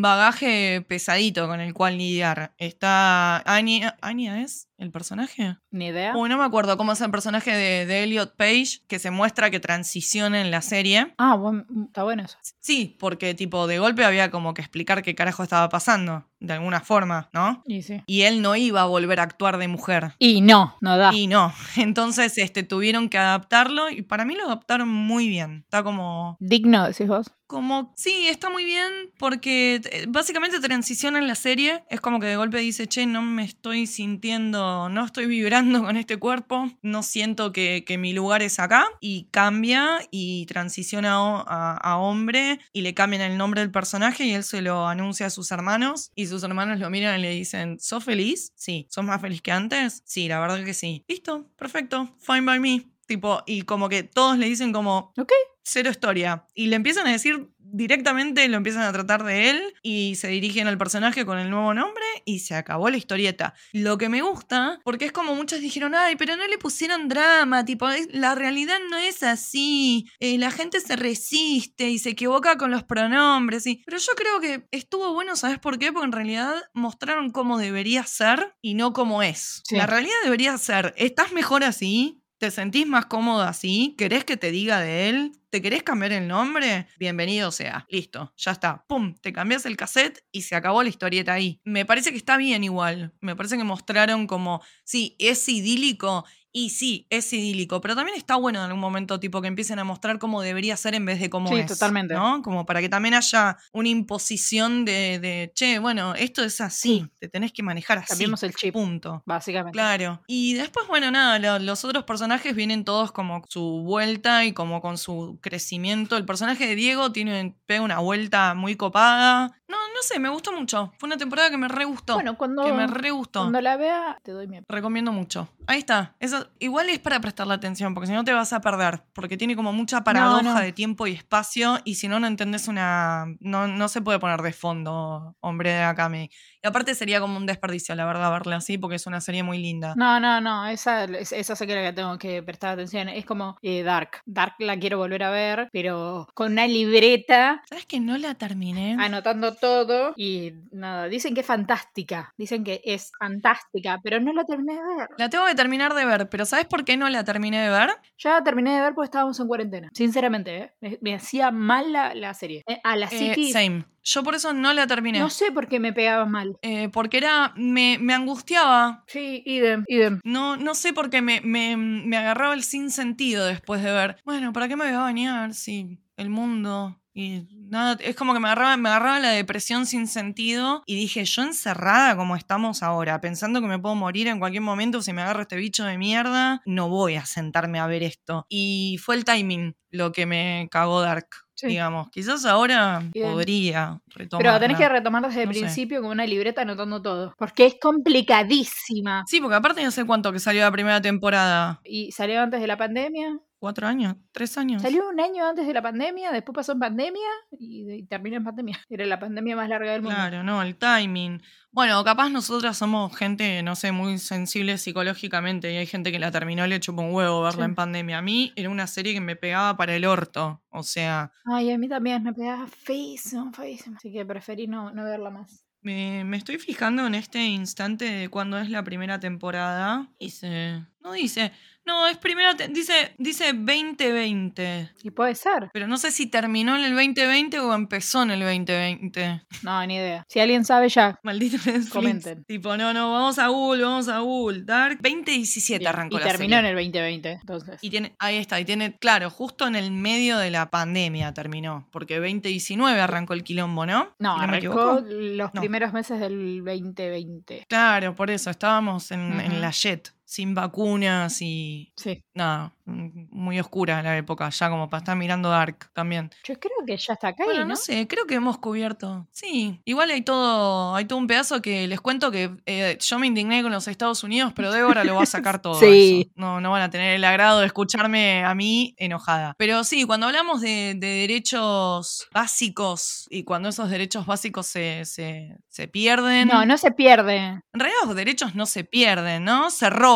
bagaje pesadito con el cual lidiar. Está Anya, ¿Anya es? ¿El personaje? Ni idea. Uy, no me acuerdo cómo es el personaje de, de, Elliot Page, que se muestra que transiciona en la serie. Ah, bueno, está bueno eso. Sí, porque tipo de golpe había como que explicar qué carajo estaba pasando, de alguna forma, ¿no? Y sí. Y él no iba a volver a actuar de mujer. Y no, no da. Y no. Entonces, este, tuvieron que adaptarlo y para mí lo adaptaron muy bien. Está como... Digno, decís vos como, sí, está muy bien porque eh, básicamente transiciona en la serie. Es como que de golpe dice, che, no me estoy sintiendo, no estoy vibrando con este cuerpo, no siento que, mi lugar es acá. Y cambia y transiciona a, hombre y le cambian el nombre del personaje y él se lo anuncia a sus hermanos. Y sus hermanos lo miran y le dicen, ¿sos feliz? Sí. ¿Sos más feliz que antes? Sí, la verdad que sí. Listo, perfecto, fine by me. Tipo, y como que todos le dicen como, ok, cero historia. Y le empiezan a decir directamente lo empiezan a tratar de él y se dirigen al personaje con el nuevo nombre y se acabó la historieta. Lo que me gusta, porque es como muchos dijeron, ay, pero no le pusieron drama, tipo, la realidad no es así, eh, la gente se resiste y se equivoca con los pronombres, y... pero yo creo que estuvo bueno, ¿sabes por qué? Porque en realidad mostraron cómo debería ser y no cómo es. La realidad debería ser, ¿estás mejor así? ¿Te sentís más cómodo así? ¿Querés que te diga de él? ¿Te querés cambiar el nombre? Bienvenido sea. Listo, ya está. ¡Pum! Te cambias el cassette y se acabó la historieta ahí. Me parece que está bien igual. Me parece que mostraron como, sí, es idílico y sí, es idílico, pero también está bueno en algún momento, tipo, que empiecen a mostrar cómo debería ser en vez de cómo sí, es. totalmente. ¿no? Como para que también haya una imposición de, de che, bueno, esto es así, te tenés que manejar así. Cambiemos el chip. Punto. Básicamente. Claro. Y después, bueno, nada, los otros personajes vienen todos como su vuelta y como con su crecimiento. El personaje de Diego tiene, pega una vuelta muy copada. No, no sé, me gustó mucho. Fue una temporada que me re gustó. Bueno, cuando, que me re gustó. cuando la vea, te doy mi Recomiendo mucho. Ahí está. Igual es para prestarle atención, porque si no te vas a perder. Porque tiene como mucha paradoja No, no. de tiempo y espacio. Y si no, no entendés una. No, no se puede poner de fondo, hombre de Akame. Y aparte sería como un desperdicio, la verdad, verla así, porque es una serie muy linda. No, no, no, esa, es- esa sé que la que tengo que prestar atención. Es como eh, Dark. Dark la quiero volver a ver, pero con una libreta, ¿Sabes que no la terminé? anotando todo. Y nada, dicen que es fantástica. Dicen que es fantástica, pero no la terminé de ver. La tengo que terminar de ver, pero ¿sabes por qué no la terminé de ver? Ya la terminé de ver porque estábamos en cuarentena. Sinceramente, ¿eh? me, me hacía mal la, la serie. Eh, a la Eh, City, same. Yo por eso no la terminé. no sé por qué me pegaba mal. Eh, porque era. Me, me angustiaba. Sí, idem, idem. No, no sé por qué me, me, me agarraba el sinsentido después de ver. Bueno, ¿para qué me voy a bañar si el mundo y nada? Es como que me agarraba, me agarraba la depresión sin sentido y dije, yo encerrada como estamos ahora, pensando que me puedo morir en cualquier momento si me agarro este bicho de mierda, no voy a sentarme a ver esto. Y fue el timing lo que me cagó Dark. Sí. Digamos, quizás ahora Bien. podría retomar. Pero tenés que retomar desde el No sé. principio con una libreta anotando todo. Porque es complicadísima. Sí, porque aparte no sé cuánto que salió la primera temporada. Y salió antes de la pandemia. ¿Cuatro años? ¿Tres años? Salió un año antes de la pandemia, después pasó en pandemia y, y terminó en pandemia. Era la pandemia más larga del mundo. Claro, no, el timing. Bueno, capaz nosotras somos gente, no sé, muy sensible psicológicamente y hay gente que la terminó y le chupó un huevo verla Sí. en pandemia. A mí era una serie que me pegaba para el orto. O sea, Ay, a mí también me pegaba feísimo, feísimo. Así que preferí no, no verla más. me, me estoy fijando en este instante de cuándo es la primera temporada. Dice. No dice. No, es primera. te- dice, dice 2020. Y puede ser. Pero no sé si terminó en el 2020 o empezó en el 2020. No, ni idea. Si alguien sabe ya. Maldito Netflix. Comenten. Tipo, no, no, vamos a Google, vamos a Google. Dark 2017 Bien, arrancó y la terminó serie. en el 2020. Entonces. Y tiene, ahí está, y tiene, claro, justo en el medio de la pandemia terminó, porque 2019 arrancó el quilombo, ¿no? No, Si me arrancó los No. primeros meses del 2020. Claro, por eso, estábamos en, en la jet, sin vacunas y Sí. nada, mm, muy oscura la época, ya como para estar mirando Dark también. Yo creo que ya está acá, Bueno, ¿no? no sé, creo que hemos cubierto. Sí, igual hay todo, hay todo un pedazo que les cuento que eh, yo me indigné con los Estados Unidos, pero Débora lo va a sacar todo. Sí. eso. No, no van a tener el agrado de escucharme a mí enojada. Pero sí, cuando hablamos de, de derechos básicos y cuando esos derechos básicos se, se, se pierden. No, no se pierde. En realidad los derechos no se pierden, ¿no? Se roban.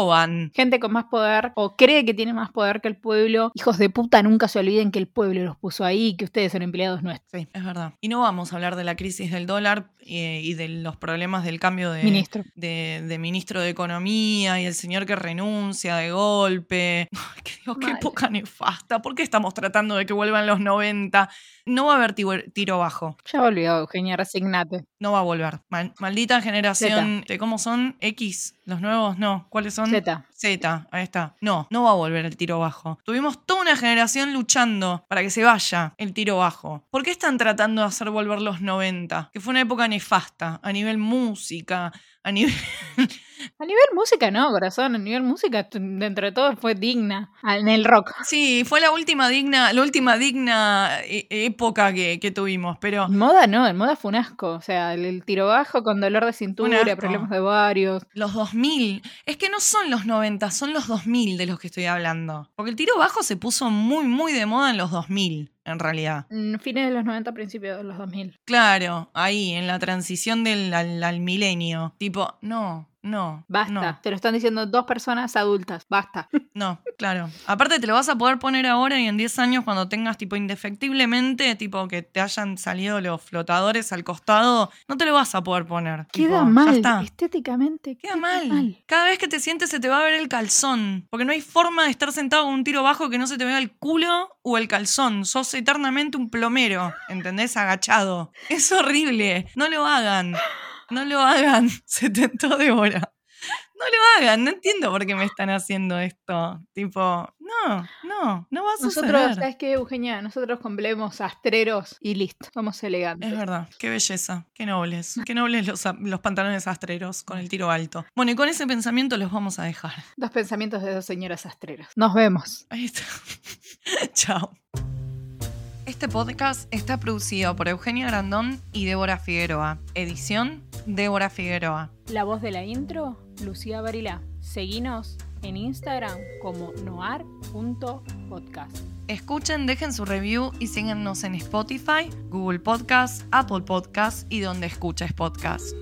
Gente con más poder o cree que tiene más poder que el pueblo. Hijos de puta, nunca se olviden que el pueblo los puso ahí que ustedes son empleados nuestros. Sí, es verdad. Y no vamos a hablar de la crisis del dólar eh, y de los problemas del cambio de, Ministro. de, de ministro de Economía y el señor que renuncia de golpe. Ay, que digo, qué época nefasta. ¿Por qué estamos tratando de que vuelvan los 90? No va a haber tiro, bajo. Ya volvió, Eugenia, resignate. No va a volver. Mal- maldita generación. de ¿Cómo son? X. Los nuevos, no. ¿Cuáles son? Z. Z, ahí está. No, no va a volver el tiro bajo. Tuvimos toda una generación luchando para que se vaya el tiro bajo. ¿Por qué están tratando de hacer volver los 90? Que fue una época nefasta, a nivel música, a nivel... A nivel música, no, corazón. A nivel música, dentro de todo, fue digna. Ah, En el rock. Sí, fue la última digna, la última digna e- época que, que tuvimos, pero En moda no, en moda fue un asco. O sea, el, el tiro bajo con dolor de cintura, problemas de varios. los 2000, es que no son los 90, son los 2000 de los que estoy hablando. Porque el tiro bajo se puso muy, muy de moda en los 2000, en realidad. Fines de los 90, principios de los 2000. Claro, ahí, en la transición del al, al milenio. Tipo, no, no. Basta. No, Te lo están diciendo dos personas adultas. Basta. no, claro. Aparte te lo vas a poder poner ahora y en 10 años cuando tengas tipo indefectiblemente, tipo que te hayan salido los flotadores al costado, no te lo vas a poder poner. Queda Tipo, mal. está. Estéticamente. Queda mal. Cada vez que te sientes se te va a ver el calzón. Porque no hay forma de estar sentado con un tiro bajo que no se te vea el culo o el calzón. Sos eternamente un plomero, ¿entendés? Agachado. Es horrible. No lo hagan. No lo hagan. Se tentó de hora. No lo hagan. No entiendo por qué me están haciendo esto. Tipo, no, no, no va a suceder. Nosotros, ¿sabes qué, Eugenia? Nosotros complemos astreros y listo. Somos elegantes. Es verdad, qué belleza, qué nobles, qué nobles los, los pantalones astreros con el tiro alto. Bueno, y con ese pensamiento los vamos a dejar. Dos pensamientos de dos señoras astreras. Nos vemos. Ahí está. Chao. Este podcast está producido por Eugenia Grandón y Débora Figueroa. Edición, Débora Figueroa. La voz de la intro, Lucía Barilá. Seguinos en Instagram como noar.podcast. Escuchen, dejen su review y síganos en Spotify, Google Podcast, Apple Podcast y donde escuches podcast.